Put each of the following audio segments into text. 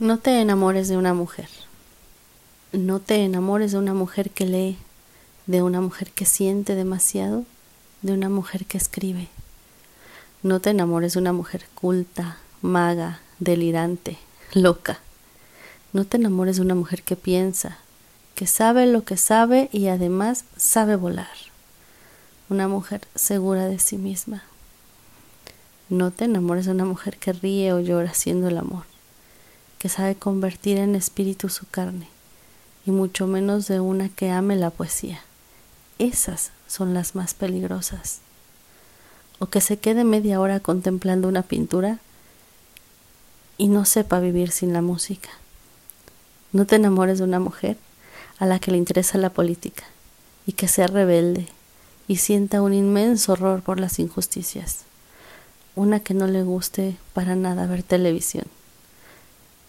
No te enamores de una mujer. No te enamores de una mujer que lee, de una mujer que siente demasiado, de una mujer que escribe. No te enamores de una mujer culta, maga, delirante, loca. No te enamores de una mujer que piensa, que sabe lo que sabe y además sabe volar. Una mujer segura de sí misma. No te enamores de una mujer que ríe o llora haciendo el amor que sabe convertir en espíritu su carne, y mucho menos de una que ame la poesía. Esas son las más peligrosas. O que se quede media hora contemplando una pintura y no sepa vivir sin la música. No te enamores de una mujer a la que le interesa la política y que sea rebelde y sienta un inmenso horror por las injusticias. Una que no le guste para nada ver televisión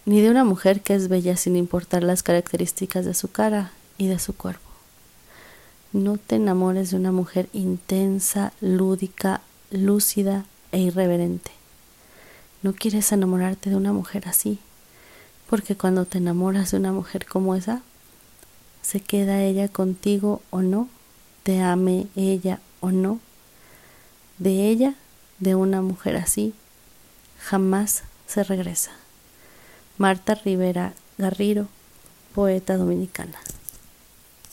ni de una mujer que es bella sin importar las características de su cara y de su cuerpo. No te enamores de una mujer intensa, lúdica, lúcida e irreverente. No quieres enamorarte de una mujer así, porque cuando te enamoras de una mujer como esa, se queda ella contigo o no, te ame ella o no. De ella, de una mujer así, jamás se regresa. Marta Rivera Garrido, poeta dominicana.